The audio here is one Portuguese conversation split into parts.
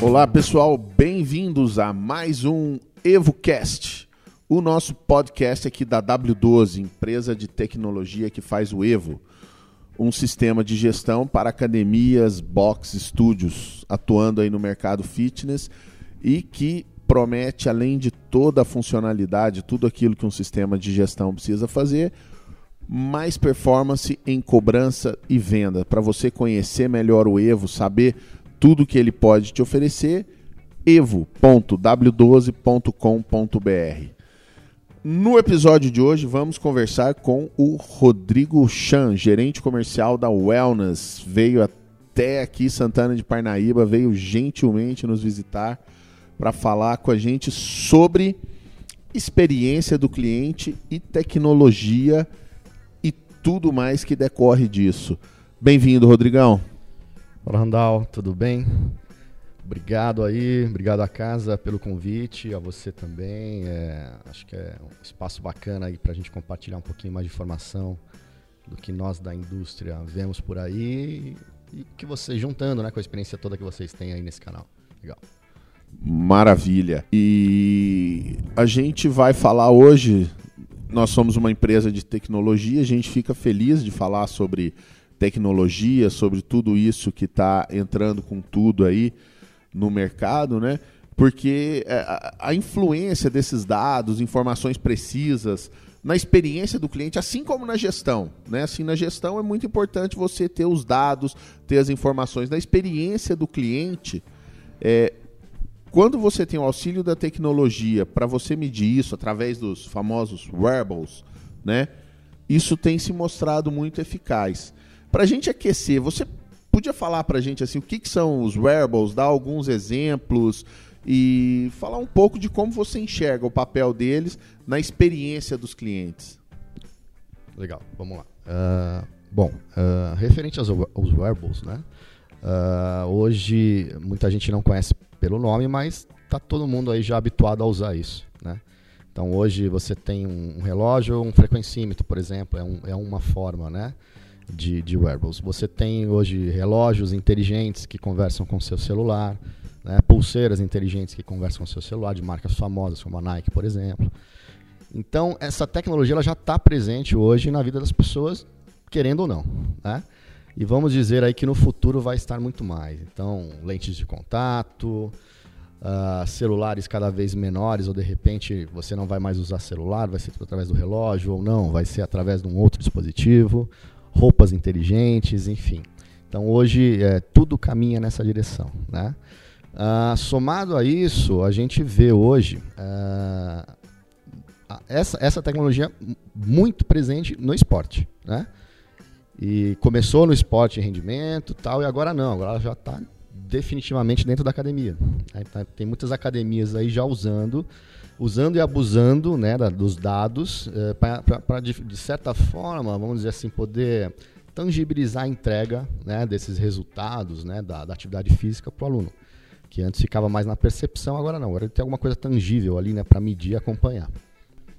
Olá pessoal, bem-vindos a mais um EvoCast, o nosso podcast aqui da W12, empresa de tecnologia que faz o Evo, um sistema de gestão para academias, box, estúdios, atuando aí no mercado fitness e que promete, além de toda a funcionalidade, tudo aquilo que um sistema de gestão precisa fazer, mais performance em cobrança e venda. Para você conhecer melhor o Evo, saber tudo que ele pode te oferecer, evo.w12.com.br. No episódio de hoje, vamos conversar com o Rodrigo Chan, gerente comercial da Wellness. Veio até aqui, Santana de Parnaíba, veio gentilmente nos visitar para falar com a gente sobre experiência do cliente e tecnologia e tudo mais que decorre disso. Bem-vindo, Rodrigão. Olá, Randall, tudo bem? Obrigado aí, obrigado à casa pelo convite, a você também. É, acho que é um espaço bacana aí para a gente compartilhar um pouquinho mais de informação do que nós da indústria vemos por aí e que você juntando né, com a experiência toda que vocês têm aí nesse canal. Legal. Maravilha. E a gente vai falar hoje. Nós somos uma empresa de tecnologia, a gente fica feliz de falar sobre tecnologia, sobre tudo isso que está entrando com tudo aí no mercado, né? Porque é, a influência desses dados, informações precisas, na experiência do cliente, assim como na gestão. Né? Assim, na gestão é muito importante você ter os dados, ter as informações. Na experiência do cliente, é, quando você tem o auxílio da tecnologia para você medir isso através dos famosos wearables, né? isso tem se mostrado muito eficaz. Para a gente aquecer, você podia falar para a gente assim, o que, que são os wearables, dar alguns exemplos e falar um pouco de como você enxerga o papel deles na experiência dos clientes. Legal, vamos lá. Uh, bom, uh, referente aos, aos wearables, né? Uh, hoje muita gente não conhece pelo nome, mas tá todo mundo aí já habituado a usar isso, né? Então hoje você tem um relógio, um frequencímetro, por exemplo, é, um, é uma forma, né? de, de wearables. Você tem hoje relógios inteligentes que conversam com seu celular, né? pulseiras inteligentes que conversam com seu celular, de marcas famosas como a Nike, por exemplo. Então, essa tecnologia ela já está presente hoje na vida das pessoas, querendo ou não. Né? E vamos dizer aí que no futuro vai estar muito mais. Então, lentes de contato, uh, celulares cada vez menores, ou de repente você não vai mais usar celular, vai ser através do relógio, ou não, vai ser através de um outro dispositivo roupas inteligentes, enfim. Então hoje é, tudo caminha nessa direção. Né? Ah, somado a isso, a gente vê hoje ah, essa, essa tecnologia muito presente no esporte. Né? E começou no esporte rendimento tal, e agora não, agora já está definitivamente dentro da academia. Tá, tem muitas academias aí já usando usando e abusando né, dos dados é, para, de, de, certa forma, vamos dizer assim, poder tangibilizar a entrega né, desses resultados né, da, da atividade física para o aluno. Que antes ficava mais na percepção, agora não. Agora ele tem alguma coisa tangível ali né, para medir e acompanhar.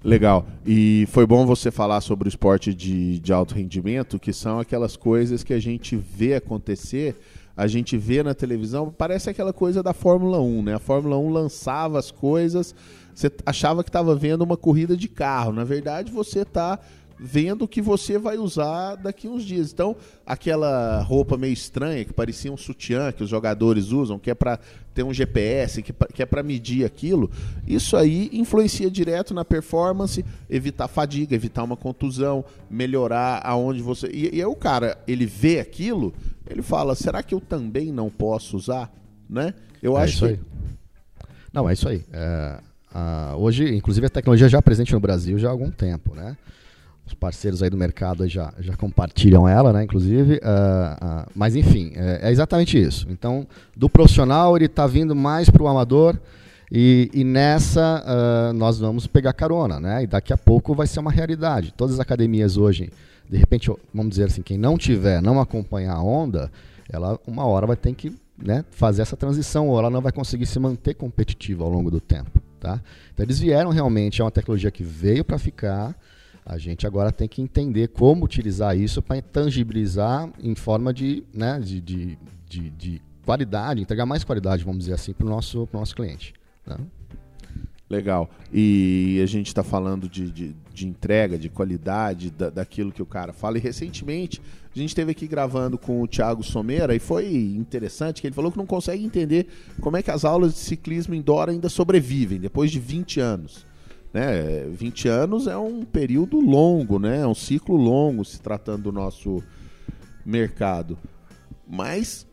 Legal. E foi bom você falar sobre o esporte de, de alto rendimento, que são aquelas coisas que a gente vê acontecer, a gente vê na televisão, parece aquela coisa da Fórmula 1, né? A Fórmula 1 lançava as coisas, você achava que estava vendo uma corrida de carro. Na verdade, você está vendo o que você vai usar daqui uns dias. Então, aquela roupa meio estranha que parecia um sutiã que os jogadores usam, que é para ter um GPS, que, que é para medir aquilo, isso aí influencia direto na performance, evitar fadiga, evitar uma contusão, melhorar aonde você. E, e aí o cara, ele vê aquilo, ele fala: será que eu também não posso usar? Né? Eu é acho isso que... aí. Não, é isso aí. É Uh, hoje, inclusive, a tecnologia já é presente no Brasil já há algum tempo, né? Os parceiros aí do mercado já, já compartilham ela, né? Inclusive, uh, uh, mas enfim, é, é, exatamente isso. Então, do profissional ele está vindo mais para o amador e, e nessa nós vamos pegar carona, né? E daqui a pouco vai ser uma realidade. Todas as academias hoje, de repente, vamos dizer assim, quem não tiver, não acompanhar a onda, ela uma hora vai ter que né, fazer essa transição ou ela não vai conseguir se manter competitiva ao longo do tempo. Tá? Então eles vieram realmente, é uma tecnologia que veio para ficar. A gente agora tem que entender como utilizar isso para tangibilizar em forma de, né, de, de, de, de, qualidade, entregar mais qualidade, vamos dizer assim, para o nosso, nosso cliente. Né? Legal. E a gente está falando de, de, de, entrega, de qualidade, da, daquilo que o cara fala. E recentemente a gente esteve aqui gravando com o Thiago Someira e foi interessante que ele falou que não consegue entender como é que as aulas de ciclismo indoor ainda sobrevivem depois de 20 anos. Né? 20 anos é um período longo, né? é um ciclo longo se tratando do nosso mercado. Mas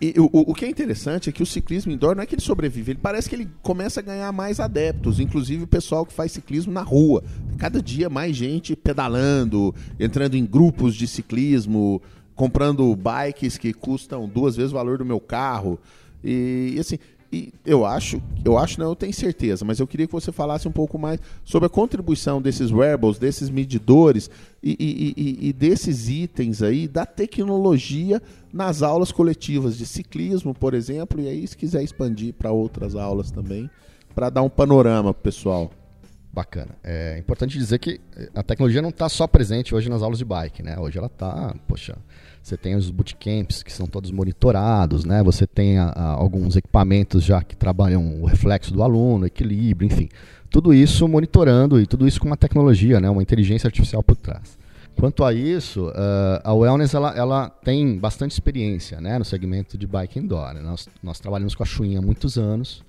e, o, o que é interessante é que o ciclismo indoor não é que ele sobrevive, ele parece que ele começa a ganhar mais adeptos, inclusive o pessoal que faz ciclismo na rua. Cada dia mais gente pedalando, entrando em grupos de ciclismo, comprando bikes que custam duas vezes o valor do meu carro. E, e assim, e eu acho, eu acho não, eu tenho certeza, mas eu queria que você falasse um pouco mais sobre a contribuição desses wearables, desses medidores e, e, e, e desses itens aí da tecnologia nas aulas coletivas de ciclismo, por exemplo, e aí se quiser expandir para outras aulas também, para dar um panorama pessoal. Bacana. É importante dizer que a tecnologia não está só presente hoje nas aulas de bike, né? Hoje ela está, poxa, você tem os bootcamps que são todos monitorados, né? Você tem a, a, alguns equipamentos já que trabalham o reflexo do aluno, equilíbrio, enfim. Tudo isso monitorando e tudo isso com uma tecnologia, né? Uma inteligência artificial por trás. Quanto a isso, uh, a Wellness ela, ela, tem bastante experiência né, no segmento de bike indoor. Nós, nós trabalhamos com a Chuin há muitos anos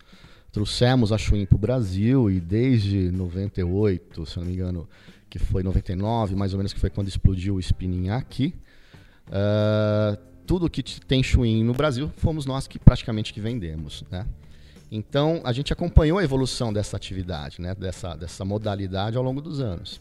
trouxemos a Chuin para o Brasil e desde 98, se não me engano, que foi 99, mais ou menos, que foi quando explodiu o spinning aqui. Uh, tudo que tem Chuin no Brasil fomos nós que praticamente que vendemos, né? Então a gente acompanhou a evolução dessa atividade, né? Dessa, dessa modalidade ao longo dos anos.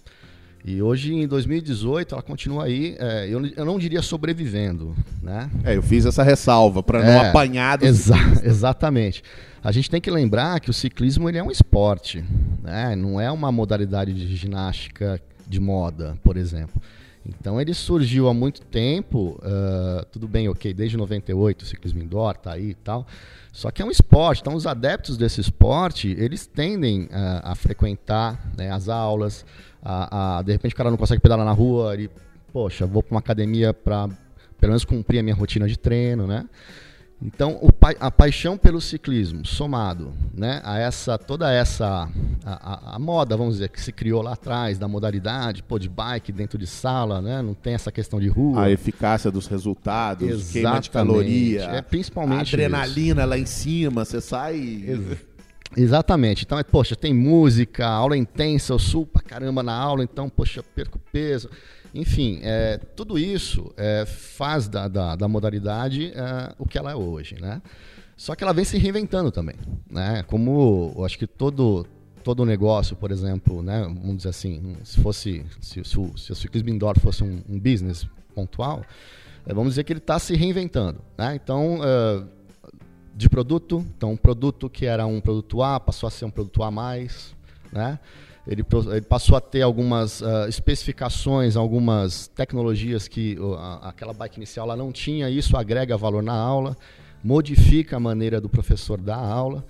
E hoje, em 2018, ela continua aí, é, eu, eu não diria sobrevivendo, né? É, eu fiz essa ressalva para não é, apanhar dos exa Exatamente. A gente tem que lembrar que o ciclismo ele é um esporte, né? não é uma modalidade de ginástica de moda, por exemplo. Então ele surgiu há muito tempo, uh, tudo bem, ok, desde 98 o ciclismo indoor tá aí e tal, só que é um esporte, então os adeptos desse esporte, eles tendem uh, a frequentar né, as aulas, a, a, de repente o cara não consegue pedalar na rua, ele, poxa, vou para uma academia para pelo menos cumprir a minha rotina de treino, né? Então, pa a paixão pelo ciclismo, somado né, a essa toda essa a, a, a, moda, vamos dizer, que se criou lá atrás, da modalidade, pô, de bike dentro de sala, né, não tem essa questão de rua. A eficácia dos resultados, Exatamente. queima de caloria, é, principalmente adrenalina isso. lá em cima, você sai... Ex Exatamente. Então, é, poxa, tem música, aula intensa, eu subo pra caramba na aula, então, poxa, perco peso. Enfim, é, tudo isso é, faz da, da, da modalidade é, o que ela é hoje, né? Só que ela vem se reinventando também, né? Como eu acho que todo todo negócio, por exemplo, né? Vamos dizer assim, se fosse se, se, o, se o ciclismo indoor fosse um, um business pontual, é, vamos dizer que ele está se reinventando, né? Então é, de produto, então um produto que era um produto A passou a ser um produto A mais, né? Ele, ele passou a ter algumas uh, especificações, algumas tecnologias que uh, aquela bike inicial lá não tinha. Isso agrega valor na aula, modifica a maneira do professor dar a aula.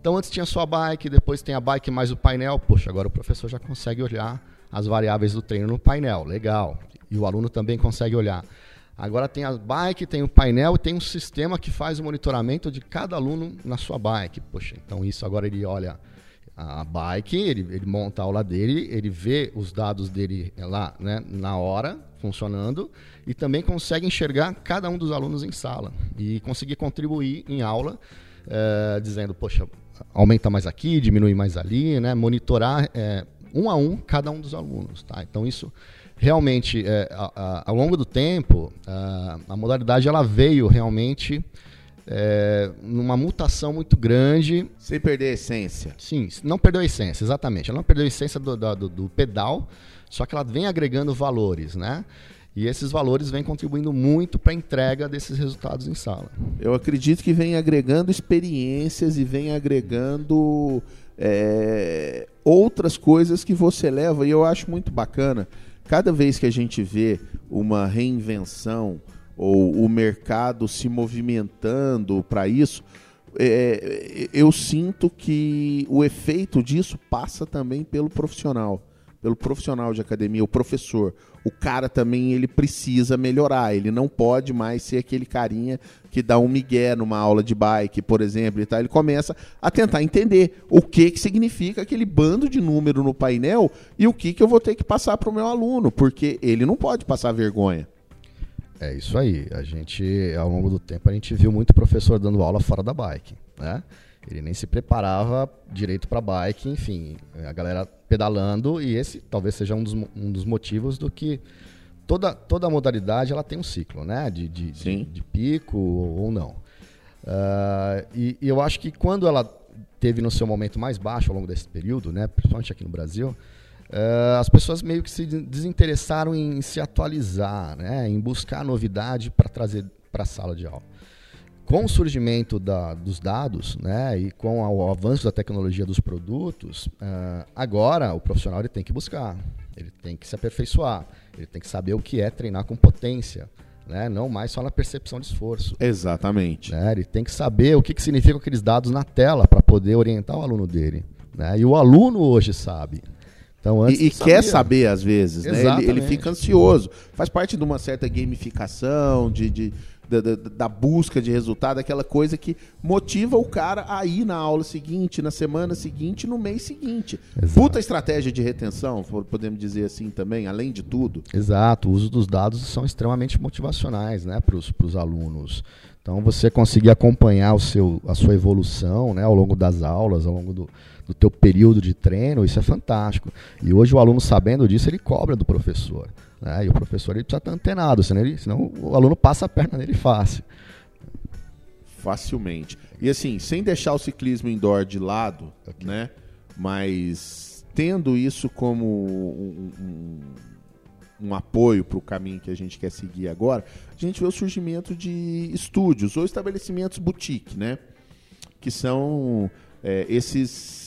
Então antes tinha só a bike, depois tem a bike mais o painel. Poxa, agora o professor já consegue olhar as variáveis do treino no painel, legal. E o aluno também consegue olhar. Agora tem a bike, tem o painel e tem um sistema que faz o monitoramento de cada aluno na sua bike. Poxa, então isso agora ele olha a bike, ele, ele monta a aula dele, ele vê os dados dele lá né, na hora, funcionando, e também consegue enxergar cada um dos alunos em sala e conseguir contribuir em aula, é, dizendo, poxa, aumenta mais aqui, diminui mais ali, né, monitorar é, um a um cada um dos alunos. Tá? Então isso realmente, é, a, a, ao longo do tempo, a, a modalidade ela veio realmente é, numa mutação muito grande. Sem perder a essência. Sim, não perdeu a essência, exatamente. Ela não perdeu a essência do, do, do pedal, só que ela vem agregando valores, né? E esses valores vêm contribuindo muito para a entrega desses resultados em sala. Eu acredito que vem agregando experiências e vem agregando é, outras coisas que você leva, e eu acho muito bacana. Cada vez que a gente vê uma reinvenção ou o mercado se movimentando para isso, é, eu sinto que o efeito disso passa também pelo profissional pelo profissional de academia, o professor. O cara também ele precisa melhorar, ele não pode mais ser aquele carinha que dá um migué numa aula de bike, por exemplo, e tal. Ele começa a tentar entender o que que significa aquele bando de número no painel e o que que eu vou ter que passar para o meu aluno, porque ele não pode passar vergonha. É isso aí. A gente, ao longo do tempo, a gente viu muito professor dando aula fora da bike, né? Ele nem se preparava direito para bike, enfim, a galera pedalando e esse talvez seja um dos, um dos motivos do que toda, toda modalidade ela tem um ciclo, né? De, de, de, de pico ou não. Uh, e, e, eu acho que quando ela teve no seu momento mais baixo ao longo desse período, né? Principalmente aqui no Brasil, uh, as pessoas meio que se desinteressaram em se atualizar, né? Em buscar novidade para trazer para a sala de aula com o surgimento da, dos dados né, e com o avanço da tecnologia dos produtos, uh, agora o profissional ele tem que buscar, ele tem que se aperfeiçoar, ele tem que saber o que é treinar com potência, né, não mais só na percepção de esforço. Exatamente. Né, ele tem que saber o que, que significam aqueles dados na tela para poder orientar o aluno dele. Né, e o aluno hoje sabe. Então, antes e, e quer saber às vezes, né? ele, ele, fica ansioso. Faz parte de uma certa gamificação, de, de da, da, da, busca de resultado, aquela coisa que motiva o cara a ir na aula seguinte, na semana seguinte, no mês seguinte. Exato. Puta estratégia de retenção, podemos dizer assim também, além de tudo. Exato, o uso dos dados são extremamente motivacionais né, para os alunos. Então você conseguir acompanhar o seu, a sua evolução né, ao longo das aulas, ao longo do, do teu período de treino, isso é fantástico. E hoje o aluno sabendo disso, ele cobra do professor. Né? E o professor ele precisa estar antenado, senão, ele, senão o aluno passa a perna nele fácil. Facilmente. E assim, sem deixar o ciclismo indoor de lado, okay. né? Mas tendo isso como um, um, um apoio para o caminho que a gente quer seguir agora, a gente vê o surgimento de estúdios ou estabelecimentos boutique, né? Que são é, esses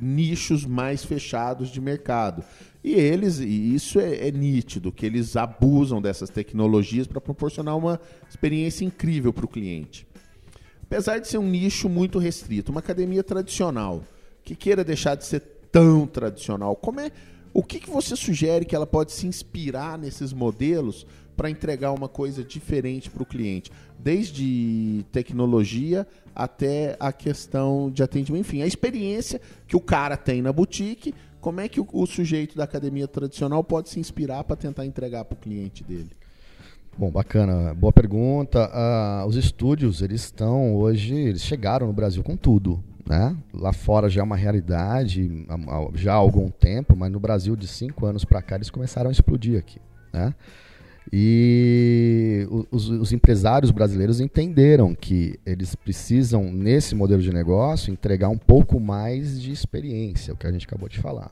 nichos mais fechados de mercado. E eles, e isso é, é nítido, que eles abusam dessas tecnologias para proporcionar uma experiência incrível para o cliente. Apesar de ser um nicho muito restrito, uma academia tradicional, que queira deixar de ser tão tradicional, como é, o que, que você sugere que ela pode se inspirar nesses modelos para entregar uma coisa diferente para o cliente? Desde tecnologia até a questão de atendimento, enfim, a experiência que o cara tem na boutique como é que o, o sujeito da academia tradicional pode se inspirar para tentar entregar para o cliente dele? Bom, bacana, boa pergunta. Uh, os estúdios, eles estão hoje, eles chegaram no Brasil com tudo, né? Lá fora já é uma realidade, já há algum tempo, mas no Brasil de cinco anos para cá eles começaram a explodir aqui, né? E os, os, empresários brasileiros entenderam que eles precisam, nesse modelo de negócio, entregar um pouco mais de experiência, o que a gente acabou de falar.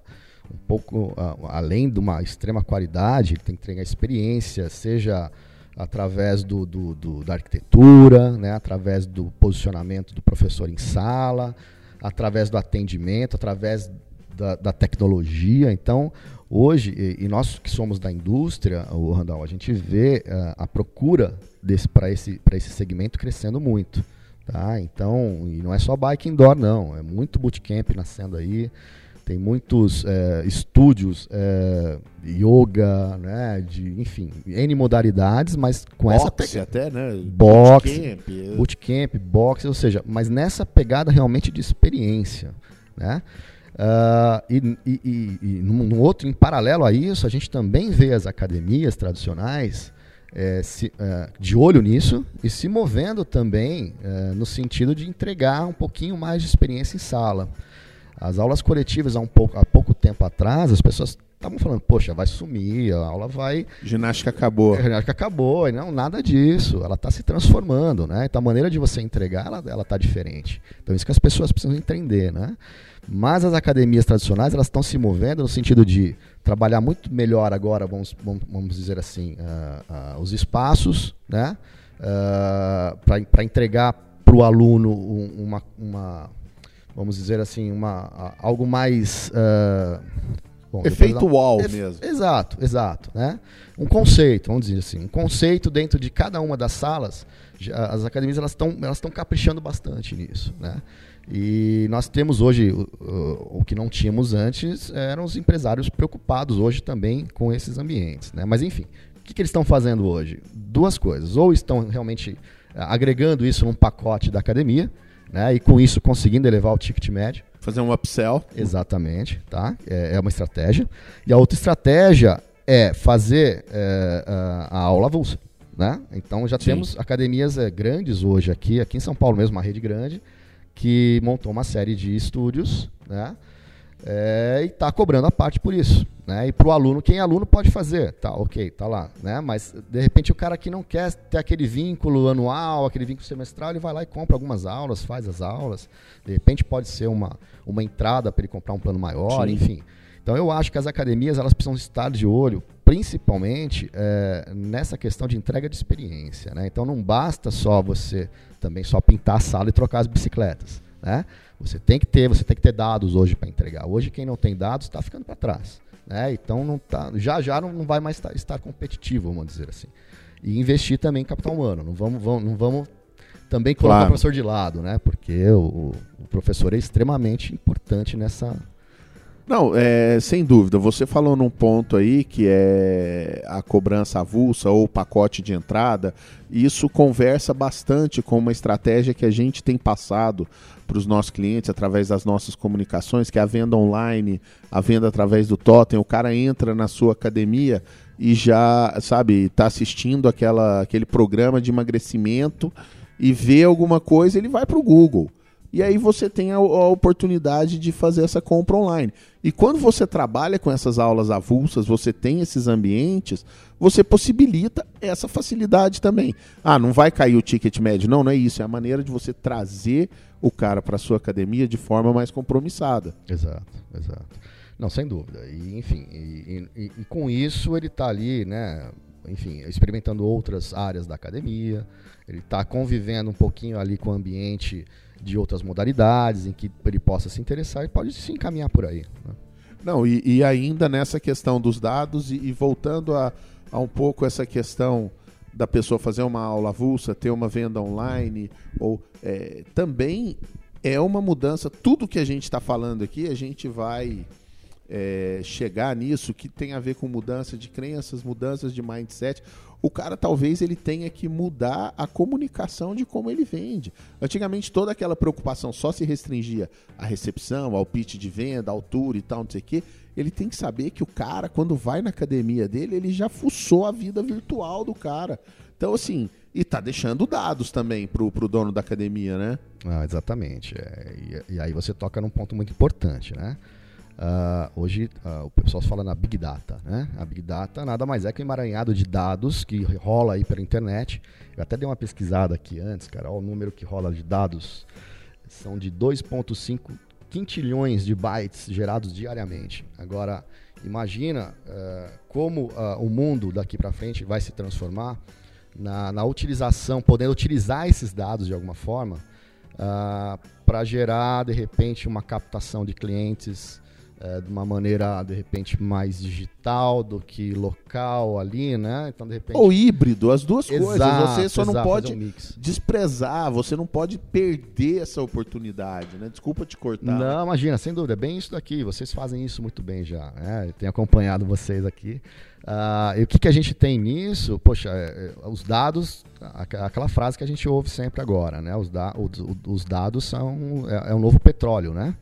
Um pouco, além de uma extrema qualidade, ele tem que entregar experiência, seja através do, do, do, da arquitetura, né, através do posicionamento do professor em sala, através do atendimento, através da, da tecnologia. Então, Hoje, e, nós que somos da indústria, o Randall, a gente vê uh, a procura para esse, esse segmento crescendo muito. Tá? Então, e não é só bike indoor, não. É muito bootcamp nascendo aí. Tem muitos é, estúdios, é, yoga, né, de, enfim, N modalidades, mas com boxe essa até, né? Boxe, bootcamp. Bootcamp, boxe, ou seja, mas nessa pegada realmente de experiência, né? Uh, e, e, e, e num, outro, em paralelo a isso, a gente também vê as academias tradicionais é, se, uh, de olho nisso e se movendo também uh, no sentido de entregar um pouquinho mais de experiência em sala. As aulas coletivas há, um pouco, há pouco tempo atrás, as pessoas estavam falando, poxa, vai sumir, a aula vai. Ginástica acabou. A ginástica acabou, e não, nada disso. Ela está se transformando, né? Então a maneira de você entregar, ela está diferente. Então isso que as pessoas precisam entender, né? Mas as academias tradicionais elas estão se movendo no sentido de trabalhar muito melhor agora, vamos, vamos dizer assim, uh, uh, os espaços, né? Uh, para entregar para o aluno uma, uma, vamos dizer assim, uma, algo mais Bom, Efeito wall mesmo. Exato, exato. Né? Um conceito, vamos dizer assim, um conceito dentro de cada uma das salas. As academias elas estão elas caprichando bastante nisso. Né? E nós temos hoje, o, o, o, que não tínhamos antes, eram os empresários preocupados hoje também com esses ambientes. Né? Mas enfim, o que, que eles estão fazendo hoje? Duas coisas. Ou estão realmente eh, agregando isso num pacote da academia, né? e com isso conseguindo elevar o ticket médio. Fazer um upsell. Exatamente, tá? É, é uma estratégia. E a outra estratégia é fazer é, a aula avulsa. Né? Então já Sim. temos academias é, grandes hoje aqui, aqui em São Paulo mesmo, uma rede grande, que montou uma série de estúdios, né? É, e está cobrando a parte por isso. Né? E para o aluno, quem é aluno pode fazer, tá, ok, tá lá. Né? Mas de repente o cara que não quer ter aquele vínculo anual, aquele vínculo semestral, ele vai lá e compra algumas aulas, faz as aulas. De repente pode ser uma, uma entrada para ele comprar um plano maior, Sim. enfim. Então eu acho que as academias elas precisam estar de olho, principalmente é, nessa questão de entrega de experiência. Né? Então não basta só você também só pintar a sala e trocar as bicicletas. Né? Você tem que ter, você tem que ter dados hoje para entregar. Hoje quem não tem dados está ficando para trás. Né? Então não tá, já já não, não vai mais estar, estar, competitivo, vamos dizer assim. E investir também em capital humano. Não vamos, vamos não vamos também colocar claro. o professor de lado, né? Porque o, o professor é extremamente importante nessa, não, é, sem dúvida. Você falou num ponto aí que é a cobrança avulsa ou pacote de entrada. Isso conversa bastante com uma estratégia que a gente tem passado para os nossos clientes através das nossas comunicações, que é a venda online, a venda através do totem. O cara entra na sua academia e já, sabe, está assistindo aquela, aquele programa de emagrecimento e vê alguma coisa, ele vai para o Google. E aí você tem a, a, oportunidade de fazer essa compra online. E quando você trabalha com essas aulas avulsas, você tem esses ambientes, você possibilita essa facilidade também. Ah, não vai cair o ticket médio. Não, não é isso. É a maneira de você trazer o cara para sua academia de forma mais compromissada. Exato, exato. Não, sem dúvida. E, enfim, e, e, e com isso ele está ali, né? Enfim, experimentando outras áreas da academia. Ele está convivendo um pouquinho ali com o ambiente de outras modalidades em que ele possa se interessar e pode se encaminhar por aí. Né? Não, e, e, ainda nessa questão dos dados e, e voltando a, a, um pouco essa questão da pessoa fazer uma aula avulsa, ter uma venda online, ou é, também é uma mudança. Tudo que a gente está falando aqui, a gente vai é, chegar nisso que tem a ver com mudança de crenças, mudanças de mindset o cara talvez ele tenha que mudar a comunicação de como ele vende. Antigamente toda aquela preocupação só se restringia à recepção, ao pitch de venda, à altura e tal, não sei o quê. Ele tem que saber que o cara, quando vai na academia dele, ele já fuçou a vida virtual do cara. Então, assim, e tá deixando dados também pro, pro dono da academia, né? Ah, exatamente. É, e, e aí você toca num ponto muito importante, né? Uh, hoje uh, o pessoal fala na Big Data. Né? A Big Data nada mais é que um emaranhado de dados que rola aí pela internet. Eu até dei uma pesquisada aqui antes, cara. Olha o número que rola de dados. São de 2,5 quintilhões de bytes gerados diariamente. Agora, imagina uh, como o mundo daqui para frente vai se transformar na, na, utilização, podendo utilizar esses dados de alguma forma para gerar, de repente, uma captação de clientes é, de uma maneira, de repente, mais digital do que local ali, né? Então, de repente... Ou híbrido, as duas exato, coisas. Você só exato, não pode um desprezar, você não pode perder essa oportunidade, né? Desculpa te cortar. Não, imagina, sem dúvida, é bem isso daqui. Vocês fazem isso muito bem já, né? Eu tenho acompanhado vocês aqui. Uh, e o que, que a gente tem nisso? Poxa, é, é, os dados, aquela frase que a gente ouve sempre agora, né? Os, da, os, os dados são é, é o novo petróleo, né?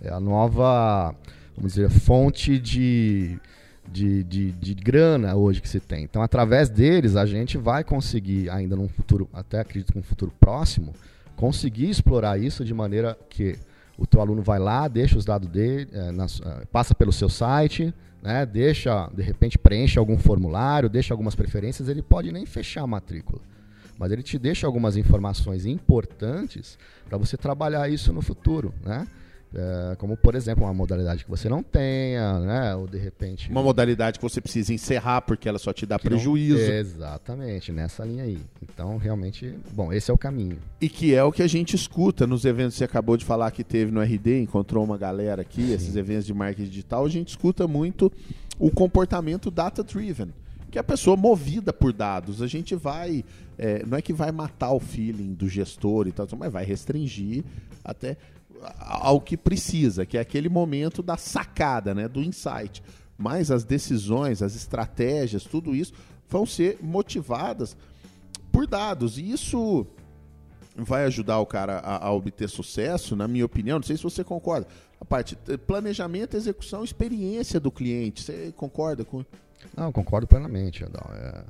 É a nova vamos dizer, fonte de, de, de, de, grana hoje que se tem. Então, através deles, a gente vai conseguir, ainda num futuro, até acredito que um futuro próximo, conseguir explorar isso de maneira que o teu aluno vai lá, deixa os dados dele, é, na, é, passa pelo seu site, né, deixa, de repente, preenche algum formulário, deixa algumas preferências, ele pode nem fechar a matrícula. Mas ele te deixa algumas informações importantes para você trabalhar isso no futuro, né? É, como, por exemplo, uma modalidade que você não tenha, né? Ou de repente. Uma modalidade que você precisa encerrar porque ela só te dá prejuízo. Não, exatamente, nessa linha aí. Então, realmente, bom, esse é o caminho. E que é o que a gente escuta nos eventos que você acabou de falar que teve no RD, encontrou uma galera aqui, Sim. esses eventos de marketing digital, a gente escuta muito o comportamento data-driven que é a pessoa movida por dados. A gente vai. É, não é que vai matar o feeling do gestor e tal, mas vai restringir até ao que precisa, que é aquele momento da sacada, né, do insight. Mas as decisões, as estratégias, tudo isso vão ser motivadas por dados. E isso vai ajudar o cara a, a, obter sucesso, na minha opinião. Não sei se você concorda. A parte planejamento, execução, experiência do cliente. Você concorda com? Não, concordo plenamente. Não, é,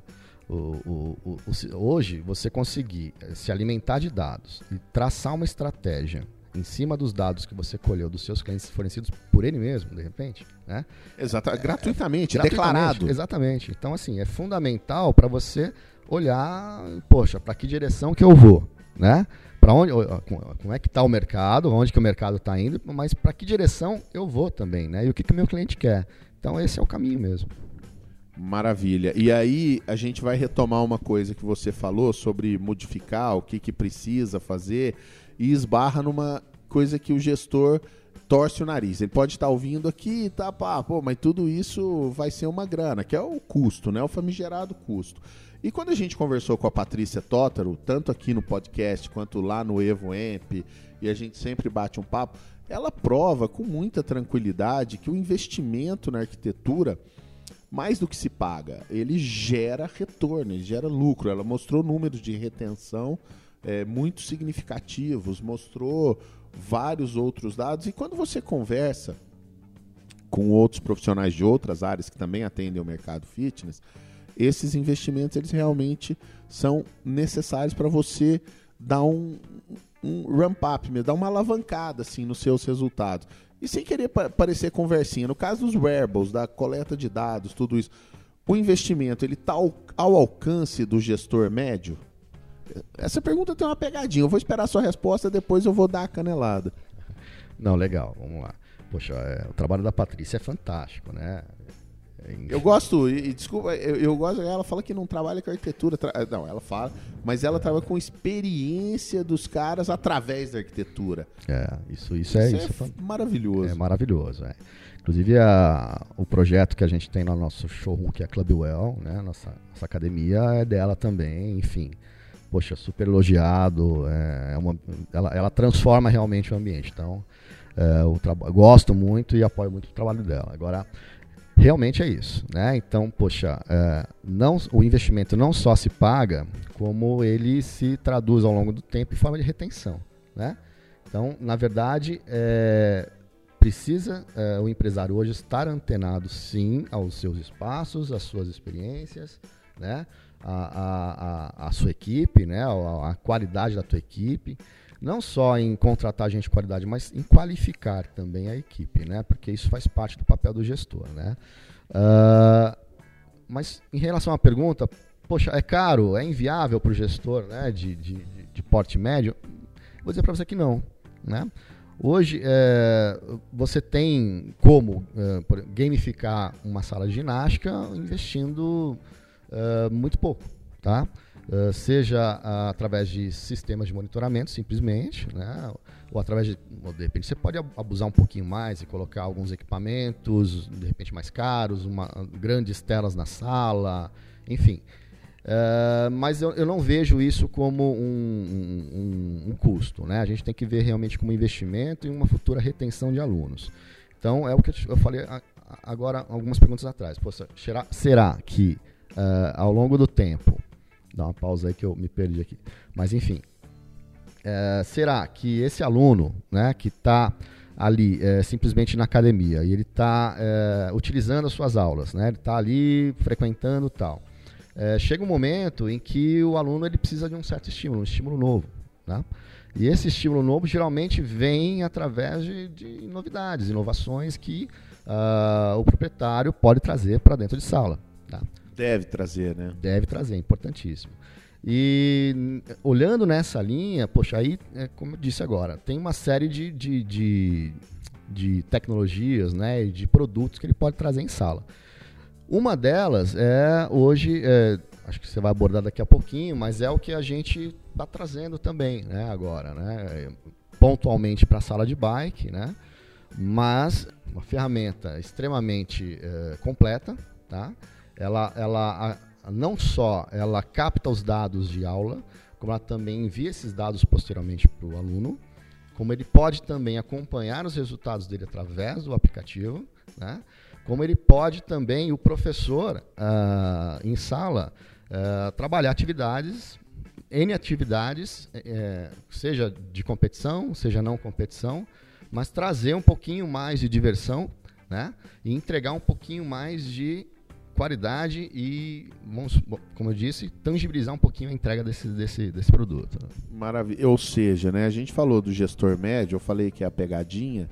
o, o, o, hoje você conseguir se alimentar de dados e traçar uma estratégia em cima dos dados que você colheu dos seus clientes fornecidos por ele mesmo, de repente, né? Exato, é, gratuitamente, é, declarado. Exatamente. Então, assim, é fundamental para você olhar, poxa, para que direção que eu vou, né? Para onde, como é que está o mercado, onde que o mercado está indo, mas para que direção eu vou também, né? E o que que o meu cliente quer. Então, esse é o caminho mesmo. Maravilha. E aí a gente vai retomar uma coisa que você falou sobre modificar o que, que precisa fazer e esbarra numa coisa que o gestor torce o nariz. Ele pode estar ouvindo aqui tá, pá, pô, mas tudo isso vai ser uma grana, que é o custo, né? O famigerado custo. E quando a gente conversou com a Patrícia Tótaro, tanto aqui no podcast quanto lá no Evo Amp, e a gente sempre bate um papo, ela prova com muita tranquilidade que o investimento na arquitetura, mais do que se paga, ele gera retorno, ele gera lucro. Ela mostrou números de retenção é, muito significativos, mostrou vários outros dados. E quando você conversa com outros profissionais de outras áreas que também atendem o mercado fitness, esses investimentos eles realmente são necessários para você dar um, um ramp up, dar uma alavancada assim nos seus resultados. E sem querer parecer conversinha, no caso dos wearables, da coleta de dados, tudo isso, o investimento ele está ao, ao alcance do gestor médio? Essa pergunta tem uma pegadinha. Eu vou esperar a sua resposta, depois eu vou dar a canelada. Não, legal, vamos lá. Poxa, é, o trabalho da Patrícia é fantástico, né? É eu gosto, e, desculpa, eu, eu, gosto, ela fala que não trabalha com arquitetura, tra, não, ela fala, mas ela é. trabalha com experiência dos caras através da arquitetura. É, isso, isso é isso. É, é maravilhoso. É maravilhoso, é. Inclusive a, o projeto que a gente tem no nosso showroom, que é a Clubwell, né, nossa, nossa academia, é dela também, enfim poxa, super elogiado. É, é uma, ela, ela transforma realmente o ambiente. Então, é, eu gosto muito e apoio muito o trabalho dela. Agora, realmente é isso, né? Então, poxa, é, não, o investimento não só se paga, como ele se traduz ao longo do tempo em forma de retenção, né? Então, na verdade, é, precisa é, o empresário hoje estar antenado, sim, aos seus espaços, às suas experiências, né? A, a, a sua equipe, né, a, a, qualidade da tua equipe, não só em contratar gente de qualidade, mas em qualificar também a equipe, né, porque isso faz parte do papel do gestor, né. Uh, mas em relação à pergunta, poxa, é caro, é inviável para o gestor, né, de, de, de porte médio? Vou dizer para você que não, né. Hoje é, você tem como é, gamificar uma sala de ginástica investindo uh, muito pouco, tá? Uh, seja uh, através de sistemas de monitoramento, simplesmente, né? ou através de, de repente, você pode abusar um pouquinho mais e colocar alguns equipamentos, de repente mais caros, uma, grandes telas na sala, enfim. Uh, mas eu, eu, não vejo isso como um, um, um, custo. Né? A gente tem que ver realmente como investimento e uma futura retenção de alunos. Então, é o que eu falei agora, algumas perguntas atrás. Poxa, será, será que uh, ao longo do tempo. Dá uma pausa aí que eu me perdi aqui. Mas enfim, uh, será que esse aluno, né, que está ali uh, simplesmente na academia e ele está utilizando as suas aulas, né, ele está ali frequentando tal, chega um momento em que o aluno ele precisa de um certo estímulo, um estímulo novo, né? E esse estímulo novo geralmente vem através de, de novidades, inovações que uh, o proprietário pode trazer para dentro de sala. Tá? Deve trazer, né? Deve trazer, importantíssimo. E olhando nessa linha, poxa, aí, é, como eu disse agora, tem uma série de, de, de, de tecnologias, né, de produtos que ele pode trazer em sala. Uma delas é hoje, é, acho que você vai abordar daqui a pouquinho, mas é o que a gente está trazendo também, né, agora, né, pontualmente para a sala de bike, né, mas uma ferramenta extremamente é, completa, tá? Ela, ela a, não só ela capta os dados de aula, como ela também envia esses dados posteriormente para o aluno, como ele pode também acompanhar os resultados dele através do aplicativo, né? como ele pode também, o professor uh, em sala, uh, trabalhar atividades, N atividades, uh, seja de competição, seja não competição, mas trazer um pouquinho mais de diversão né? e entregar um pouquinho mais de qualidade e, como eu disse, tangibilizar um pouquinho a entrega desse, desse, desse produto. Maravilha. Ou seja, né, a gente falou do gestor médio, eu falei que é a pegadinha,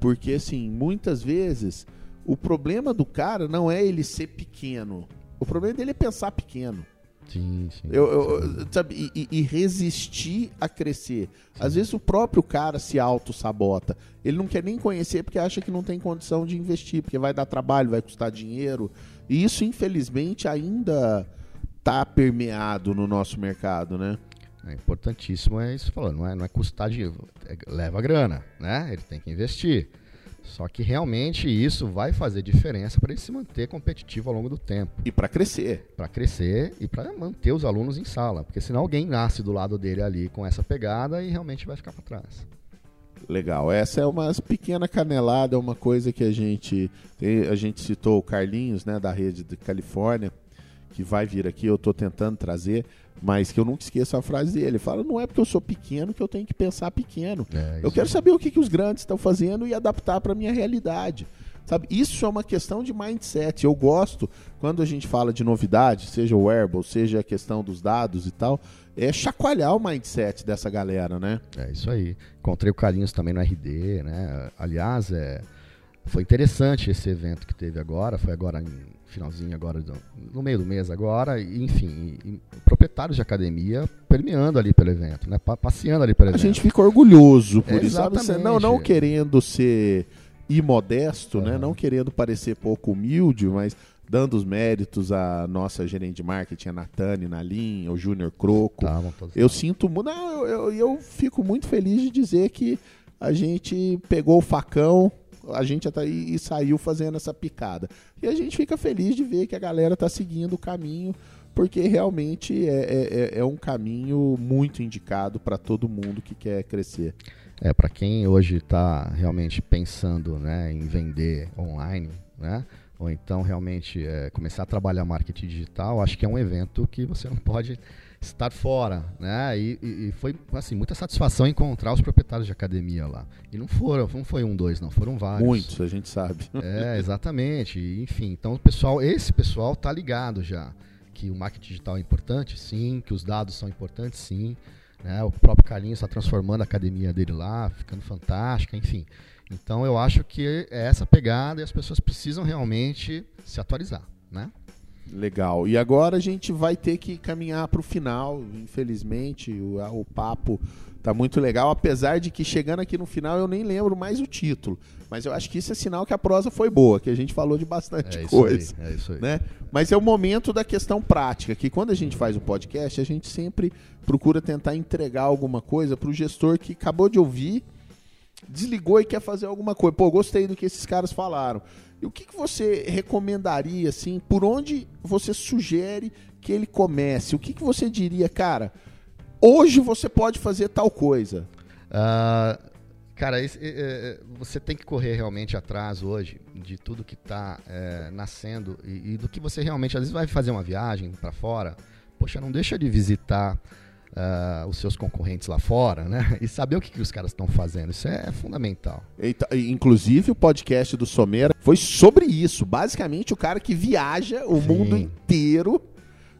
porque assim, muitas vezes o problema do cara não é ele ser pequeno. O problema dele é pensar pequeno. Sim, sim. Eu, eu, sabe, e, e, resistir a crescer. Sim. Às vezes o próprio cara se auto-sabota. Ele não quer nem conhecer porque acha que não tem condição de investir, porque vai dar trabalho, vai custar dinheiro. E isso, infelizmente, ainda está permeado no nosso mercado, né? É importantíssimo é isso falando, não é, não é custar dinheiro, é, leva grana, né? Ele tem que investir. Só que realmente isso vai fazer diferença para ele se manter competitivo ao longo do tempo. E para crescer. Para crescer e para manter os alunos em sala. Porque senão alguém nasce do lado dele ali com essa pegada e realmente vai ficar para trás. Legal. Essa é uma pequena canelada, uma coisa que a gente. A gente citou o Carlinhos, né, da rede de Califórnia, que vai vir aqui, eu estou tentando trazer, mas que eu nunca esqueço a frase dele. Ele fala: não é porque eu sou pequeno que eu tenho que pensar pequeno. É, eu quero saber o que, que os grandes estão fazendo e adaptar para a minha realidade. Sabe? Isso é uma questão de mindset. Eu gosto, quando a gente fala de novidade, seja o wearable, seja a questão dos dados e tal, é chacoalhar o mindset dessa galera, né? É isso aí. Encontrei o Carlinhos também no RD, né? Aliás, é, foi interessante esse evento que teve agora, foi agora em finalzinho agora, no meio do mês agora, e, enfim, e, e proprietários de academia permeando ali pelo evento, né? Passeando ali pelo a evento. A gente fica orgulhoso por é, isso, sabe? Não, não querendo ser imodesto, uhum. né? Não querendo parecer pouco humilde, mas dando os méritos à nossa gerente de marketing, a Natane Nalim, ao Júnior Croco. Tá, eu sinto, não, eu, eu, eu fico muito feliz de dizer que a gente pegou o facão, a gente até e, e saiu fazendo essa picada. E a gente fica feliz de ver que a galera está seguindo o caminho, porque realmente é, é, é, é um caminho muito indicado para todo mundo que quer crescer. É, para quem hoje está realmente pensando né, em vender online, né, ou então realmente é, começar a trabalhar marketing digital, acho que é um evento que você não pode estar fora, né? E, e, foi assim muita satisfação encontrar os proprietários de academia lá. E não foram, não foi um, dois, não foram vários. Muitos, a gente sabe. É, exatamente. Enfim, então o pessoal, esse pessoal tá ligado já que o marketing digital é importante, sim, que os dados são importantes, sim. Né? O próprio Carlinhos está transformando a academia dele lá, ficando fantástica, enfim. Então eu acho que é essa pegada e as pessoas precisam realmente se atualizar, né? Legal. E agora a gente vai ter que caminhar para o final. Infelizmente, o, o papo tá muito legal, apesar de que chegando aqui no final eu nem lembro mais o título. Mas eu acho que isso é sinal que a prosa foi boa, que a gente falou de bastante é coisa. Aí, é isso aí. Né? Mas é o momento da questão prática, que quando a gente faz o podcast, a gente sempre procura tentar entregar alguma coisa para o gestor que acabou de ouvir, desligou e quer fazer alguma coisa. Pô, gostei do que esses caras falaram. E o que, que você recomendaria, assim, por onde você sugere que ele comece? O que, que você diria, cara, hoje você pode fazer tal coisa? Uh, cara, esse, é, você tem que correr realmente atrás hoje de tudo que está é, nascendo e, e, do que você realmente, às vezes vai fazer uma viagem para fora, poxa, não deixa de visitar uh, os seus concorrentes lá fora, né? E saber o que, que os caras estão fazendo. Isso é, fundamental. Eita, inclusive, o podcast do Somera foi sobre isso. Basicamente, o cara que viaja o Sim. mundo inteiro,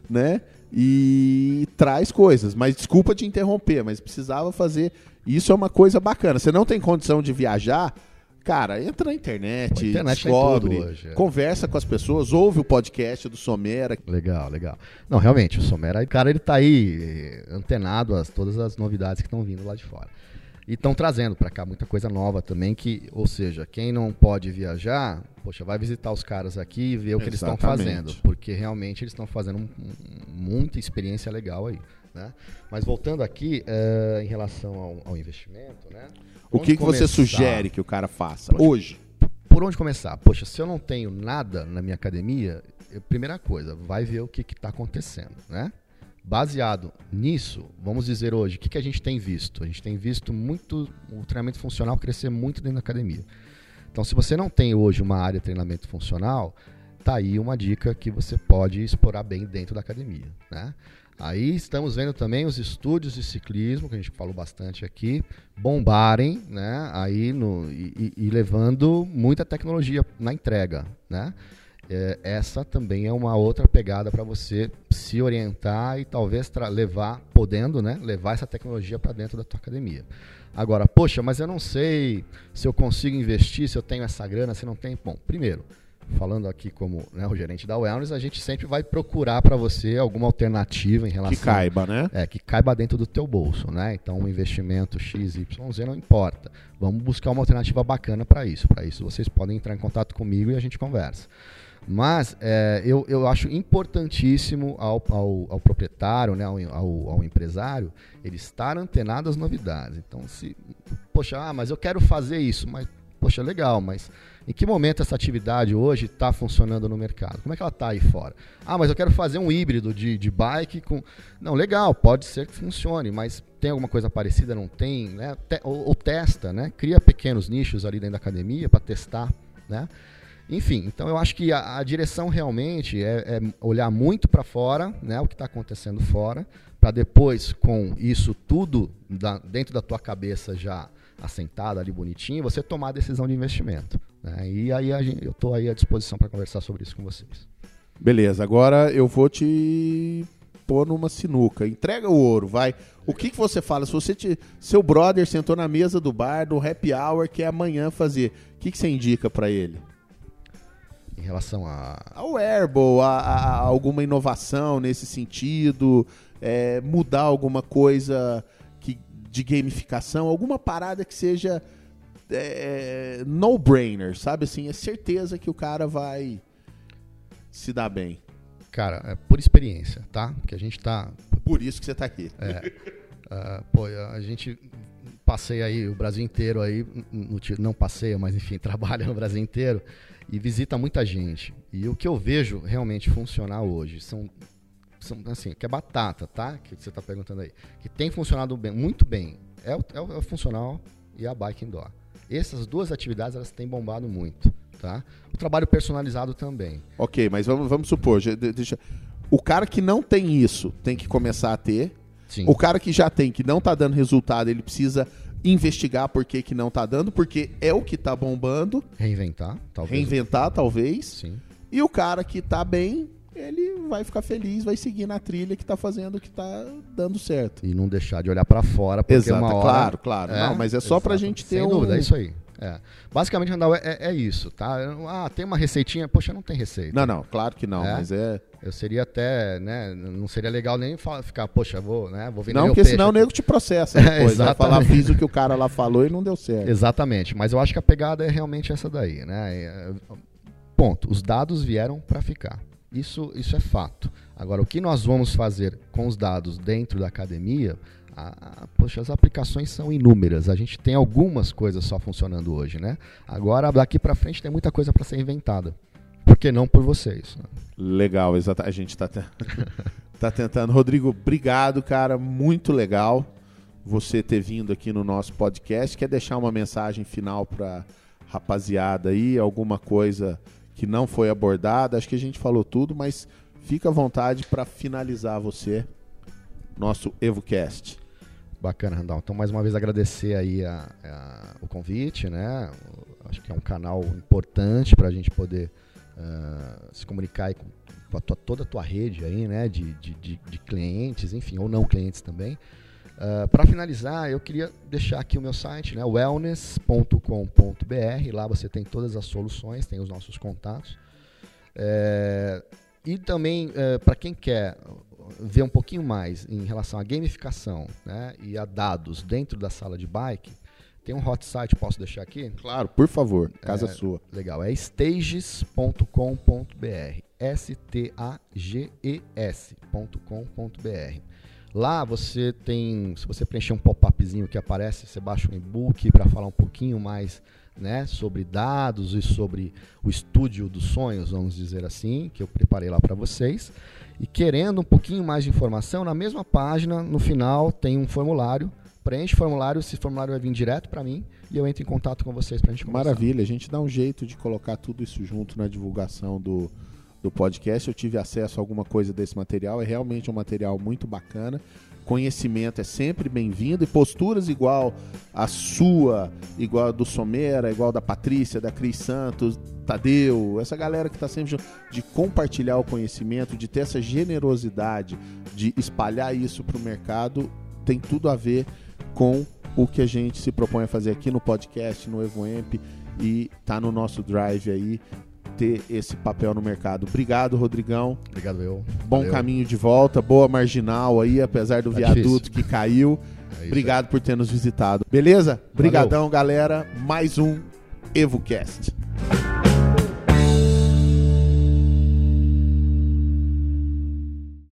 né? E traz coisas. Mas desculpa te interromper, mas precisava fazer. Isso é uma coisa bacana. Você não tem condição de viajar Cara, entra na internet, internet descobre, tem tudo hoje, é. conversa com as pessoas, ouve o podcast do Somera. Legal, legal. Não, realmente, o Somera, cara, ele tá aí eh, antenado a todas as novidades que estão vindo lá de fora. E estão trazendo para cá muita coisa nova também, que, ou seja, quem não pode viajar, poxa, vai visitar os caras aqui e ver o que eles estão Exatamente. fazendo, porque realmente eles estão fazendo muita experiência legal aí. Né? Mas voltando aqui, eh, em relação ao, ao investimento, né? O que, que você sugere que o cara faça Onde- hoje? por onde começar? Poxa, se eu não tenho nada na minha academia, eu- primeira coisa, vai ver o que está acontecendo, né? Baseado nisso, vamos dizer hoje, o que, que a gente tem visto? A gente tem visto muito o treinamento funcional crescer muito dentro da academia. Então, se você não tem hoje uma área de treinamento funcional, tá aí uma dica que você pode explorar bem dentro da academia, né? Aí estamos vendo também os estúdios de ciclismo, que a gente falou bastante aqui, bombarem, né? Aí no, e, e- levando muita tecnologia na entrega, né? É, essa também é uma outra pegada para você se orientar e talvez levar, podendo, né? Levar essa tecnologia para dentro da tua academia. Agora, poxa, mas eu não sei se eu consigo investir, se eu tenho essa grana, se não tem. Bom, primeiro, falando aqui como né, o gerente da Wellness, a gente sempre vai procurar para você alguma alternativa em relação Que caiba, né? é, que caiba dentro do teu bolso, né? Então, um investimento X, Y, Z não importa. Vamos buscar uma alternativa bacana para isso. Para isso, vocês podem entrar em contato comigo e a gente conversa. Mas é, eu, eu acho importantíssimo ao, ao, ao proprietário, né, ao, ao, ao empresário, ele estar antenado às novidades. Então, se, poxa, ah, mas eu quero fazer isso, mas, poxa, legal, mas em que momento essa atividade hoje está funcionando no mercado? Como é que ela está aí fora? Ah, mas eu quero fazer um híbrido de, de bike com. Não, legal, pode ser que funcione, mas tem alguma coisa parecida? Não tem? Né? Te- ou, ou testa, né? Cria pequenos nichos ali dentro da academia para testar, né? Enfim, então eu acho que a, a direção realmente é, é olhar muito para fora, né, o que está acontecendo fora, para depois, com isso tudo da- dentro da tua cabeça já assentada ali bonitinho, você tomar a decisão de investimento. né? E aí gente- eu estou aí à disposição para conversar sobre isso com vocês. Beleza, agora eu vou te pôr numa sinuca. Entrega o ouro, vai. O que, que você fala? Se você te, seu brother sentou na mesa do bar, do happy hour, que é amanhã fazer, o que, que você indica para ele? Em relação a. Ao wearable, a, a- alguma inovação nesse sentido, é, mudar alguma coisa de gamificação, alguma parada que seja é, no-brainer, sabe assim? É certeza que o cara vai se dar bem. Cara, é por experiência, tá? Que a gente tá Por isso que você tá aqui. Ah, pô, a gente passeia aí o Brasil inteiro aí, não passeia, mas enfim, trabalha no Brasil inteiro e visita muita gente. E o que eu vejo realmente funcionar hoje são assim, que é batata, tá? Que você está perguntando aí. Que tem funcionado bem, muito bem. É o, é o- é o funcional e a bike indoor. Essas duas atividades elas têm bombado muito, tá? O trabalho personalizado também. Ok, mas vamos, vamos supor, deixa, o cara que não tem isso tem que começar a ter. Sim. O cara que já tem, que não tá dando resultado, ele precisa investigar por que, que não tá dando, porque é o que tá bombando, Reinventar, talvez. reinventar talvez. Sim. E o cara que tá bem, ele vai ficar feliz, vai seguir na trilha que tá fazendo o que tá dando certo. E não deixar de olhar para fora, porque Exato, uma hora... claro, claro. É, não, mas é só pra exato. gente ter Sem um... dúvida, é isso aí. É. Basicamente, Randall, é, é isso, tá? Ah, tem uma receitinha? Poxa, não tem receita. Não, não, claro que não, É? mas é... Eu seria até, né? Não seria legal nem fa- ficar, poxa, vou, né? Vou vender Não, porque peixe senão o nego te processa É, depois. vai falar, fiz o que o cara lá falou e não deu certo. Exatamente, mas eu acho que a pegada é realmente essa daí, né? É, Ponto. Os dados vieram para ficar. Isso, isso é fato. Agora, o que nós vamos fazer com os dados dentro da academia? a- a- poxa, as aplicações são inúmeras. A gente tem algumas coisas só funcionando hoje, né? Agora, daqui para frente, tem muita coisa para ser inventada. Por que não por vocês? né? Legal, exato. A gente tá, te- tá tentando. Rodrigo, obrigado, cara. Muito legal você ter vindo aqui no nosso podcast. Quer deixar uma mensagem final pra rapaziada aí? Alguma coisa que não foi abordada? Acho que a gente falou tudo, mas fica à vontade para finalizar você, nosso EvoCast. Bacana, Randall. Então, mais uma vez, agradecer aí a- a- o convite, né? Acho que é um canal importante para a gente poder ah, se comunicar com, com a tua- toda a tua rede aí, né? De, de, de- de clientes, enfim, ou não clientes também. Uh, Para finalizar, eu queria deixar aqui o meu site, né, wellness.com.br. Lá você tem todas as soluções, tem os nossos contatos. É, e também, é, para quem quer ver um pouquinho mais em relação à gamificação né, e a dados dentro da sala de bike, tem um hot site, posso deixar aqui? Claro, por favor, casa é, sua. Legal, é stages.com.br. S-T-A-G-E-S.com.br. Lá você tem, se você preencher um pop-upzinho que aparece, você baixa um e-book para falar um pouquinho mais né, sobre dados e sobre o estúdio dos sonhos, vamos dizer assim, que eu preparei lá para vocês. E querendo um pouquinho mais de informação, na mesma página, no final, tem um formulário. Preenche o formulário, esse formulário vai vir direto para mim e eu entro em contato com vocês para a gente conversar. Maravilha, a gente dá um jeito de colocar tudo isso junto na divulgação do, do podcast, eu tive acesso a alguma coisa desse material. É realmente um material muito bacana. Conhecimento é sempre bem-vindo e posturas igual a sua, igual a do Somera, igual da Patrícia, da Cris Santos, Tadeu, essa galera que está sempre de compartilhar o conhecimento, de ter essa generosidade, de espalhar isso para o mercado, tem tudo a ver com o que a gente se propõe a fazer aqui no podcast, no EvoEmp e tá no nosso drive aí ter esse papel no mercado. Obrigado, Rodrigão. Obrigado, eu. Bom Valeu. caminho de volta, boa marginal aí, apesar do tá viaduto difícil. que caiu. É Obrigado por ter nos visitado. Beleza? Obrigadão, galera. Mais um EvoCast.